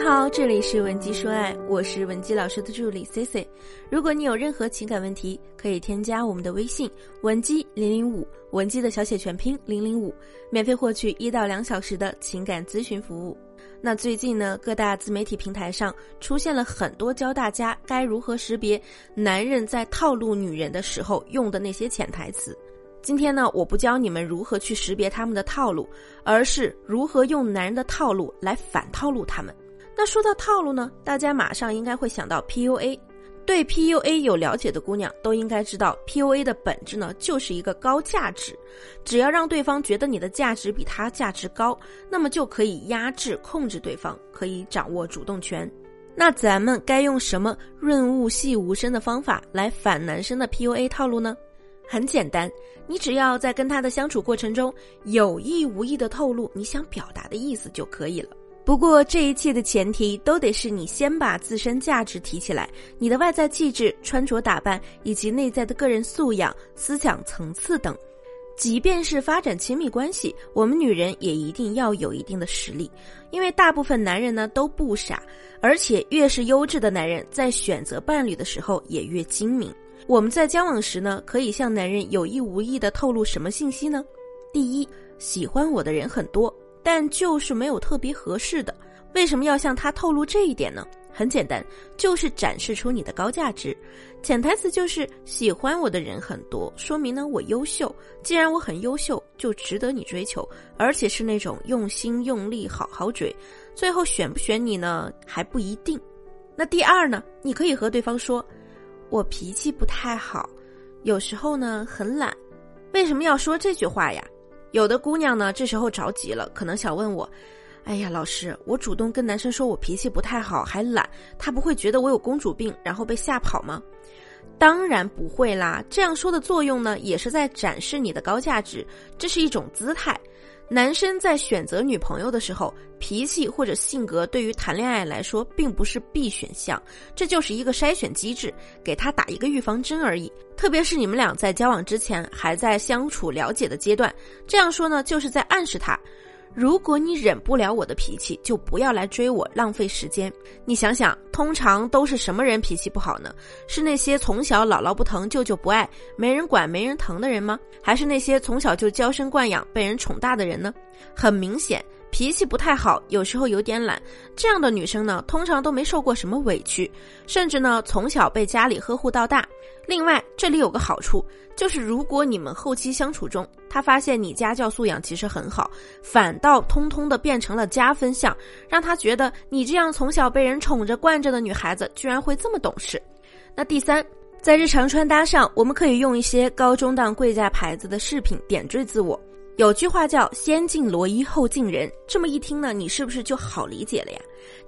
你好，这里是文姬说爱，我是文姬老师的助理 C C。如果你有任何情感问题，可以添加我们的微信文姬零零五，文姬的小写全拼零零五，免费获取一到两小时的情感咨询服务。那最近呢，各大自媒体平台上出现了很多教大家该如何识别男人在套路女人的时候用的那些潜台词。今天呢，我不教你们如何去识别他们的套路，而是如何用男人的套路来反套路他们。那说到套路呢，大家马上应该会想到 PUA。对 PUA 有了解的姑娘都应该知道，PUA 的本质呢就是一个高价值。只要让对方觉得你的价值比他价值高，那么就可以压制、控制对方，可以掌握主动权。那咱们该用什么润物细无声的方法来反男生的 PUA 套路呢？很简单，你只要在跟他的相处过程中有意无意的透露你想表达的意思就可以了。不过这一切的前提都得是你先把自身价值提起来，你的外在气质、穿着打扮以及内在的个人素养、思想层次等。即便是发展亲密关系，我们女人也一定要有一定的实力，因为大部分男人呢都不傻，而且越是优质的男人，在选择伴侣的时候也越精明。我们在交往时呢，可以向男人有意无意的透露什么信息呢？第一，喜欢我的人很多，但就是没有特别合适的。为什么要向他透露这一点呢？很简单，就是展示出你的高价值。潜台词就是喜欢我的人很多，说明呢我优秀。既然我很优秀，就值得你追求，而且是那种用心用力好好追。最后选不选你呢还不一定。那第二呢，你可以和对方说。我脾气不太好，有时候呢很懒，为什么要说这句话呀？有的姑娘呢这时候着急了，可能想问我：“哎呀，老师，我主动跟男生说我脾气不太好，还懒，他不会觉得我有公主病，然后被吓跑吗？”当然不会啦，这样说的作用呢，也是在展示你的高价值，这是一种姿态。男生在选择女朋友的时候，脾气或者性格对于谈恋爱来说并不是必选项，这就是一个筛选机制，给他打一个预防针而已。特别是你们俩在交往之前还在相处了解的阶段，这样说呢，就是在暗示他。如果你忍不了我的脾气，就不要来追我，浪费时间。你想想，通常都是什么人脾气不好呢？是那些从小姥姥不疼、舅舅不爱、没人管、没人疼的人吗？还是那些从小就娇生惯养、被人宠大的人呢？很明显。脾气不太好，有时候有点懒，这样的女生呢，通常都没受过什么委屈，甚至呢从小被家里呵护到大。另外，这里有个好处，就是如果你们后期相处中，他发现你家教素养其实很好，反倒通通的变成了加分项，让他觉得你这样从小被人宠着惯着的女孩子，居然会这么懂事。那第三，在日常穿搭上，我们可以用一些高中档贵价牌子的饰品点缀自我。有句话叫“先敬罗衣后敬人”，这么一听呢，你是不是就好理解了呀？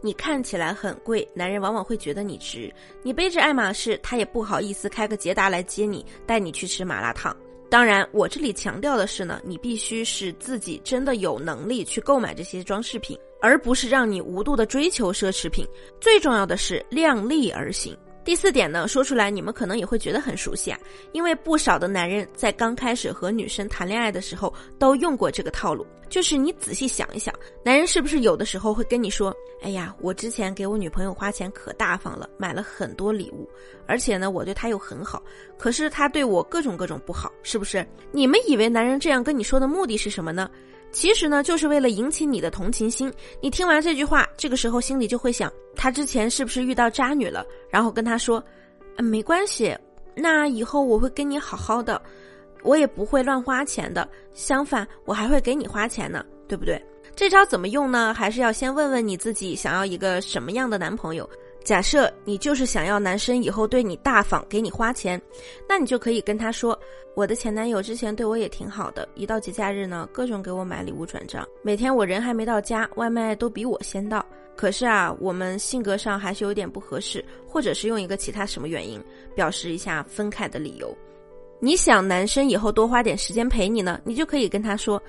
你看起来很贵，男人往往会觉得你值；你背着爱马仕，他也不好意思开个捷达来接你，带你去吃麻辣烫。当然，我这里强调的是呢，你必须是自己真的有能力去购买这些装饰品，而不是让你无度的追求奢侈品。最重要的是量力而行。第四点呢，说出来你们可能也会觉得很熟悉啊，因为不少的男人在刚开始和女生谈恋爱的时候都用过这个套路。就是你仔细想一想，男人是不是有的时候会跟你说：“哎呀，我之前给我女朋友花钱可大方了，买了很多礼物，而且呢，我对她又很好，可是她对我各种各种不好，是不是？”你们以为男人这样跟你说的目的是什么呢？其实呢，就是为了引起你的同情心。你听完这句话，这个时候心里就会想，他之前是不是遇到渣女了？然后跟他说，嗯，没关系，那以后我会跟你好好的，我也不会乱花钱的。相反，我还会给你花钱呢，对不对？这招怎么用呢？还是要先问问你自己，想要一个什么样的男朋友。假设你就是想要男生以后对你大方，给你花钱，那你就可以跟他说：“我的前男友之前对我也挺好的，一到节假日呢，各种给我买礼物转账，每天我人还没到家，外卖都比我先到。可是啊，我们性格上还是有点不合适，或者是用一个其他什么原因表示一下分开的理由。你想男生以后多花点时间陪你呢，你就可以跟他说：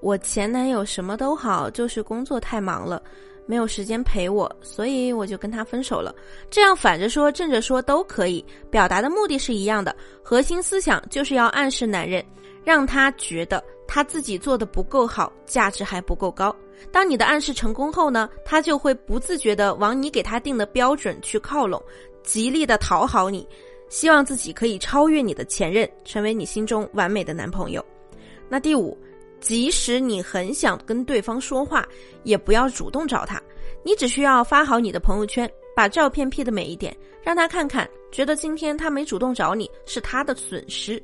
我前男友什么都好，就是工作太忙了。”没有时间陪我，所以我就跟他分手了。这样反着说、正着说都可以，表达的目的是一样的。核心思想就是要暗示男人，让他觉得他自己做的不够好，价值还不够高。当你的暗示成功后呢，他就会不自觉的往你给他定的标准去靠拢，极力的讨好你，希望自己可以超越你的前任，成为你心中完美的男朋友。那第五，即使你很想跟对方说话，也不要主动找他，你只需要发好你的朋友圈，把照片 P 的美一点，让他看看，觉得今天他没主动找你是他的损失。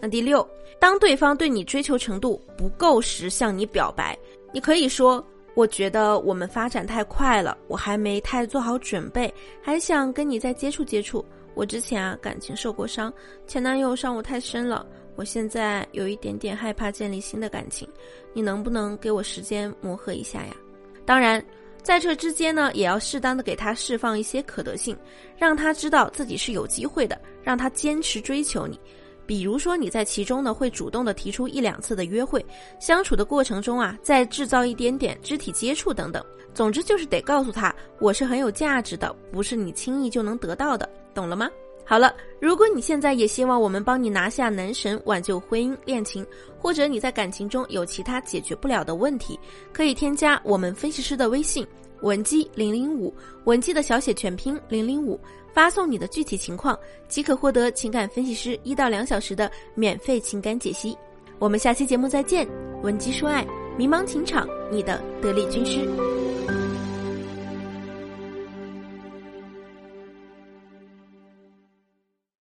那第六，当对方对你追求程度不够时，向你表白。你可以说：“我觉得我们发展太快了，我还没太做好准备，还想跟你再接触接触。我之前啊感情受过伤，前男友伤我太深了，我现在有一点点害怕建立新的感情，你能不能给我时间磨合一下呀？”当然，在这之间呢，也要适当的给他释放一些可得性，让他知道自己是有机会的，让他坚持追求你。比如说，你在其中呢会主动的提出一两次的约会，相处的过程中啊，再制造一点点肢体接触等等。总之就是得告诉他，我是很有价值的，不是你轻易就能得到的，懂了吗？好了，如果你现在也希望我们帮你拿下男神，挽救婚姻恋情，或者你在感情中有其他解决不了的问题，可以添加我们分析师的微信。文姬零零五，文姬的小写全拼零零五，发送你的具体情况，即可获得情感分析师一到两小时的免费情感解析。我们下期节目再见，文姬说爱，迷茫情场，你的得力军师。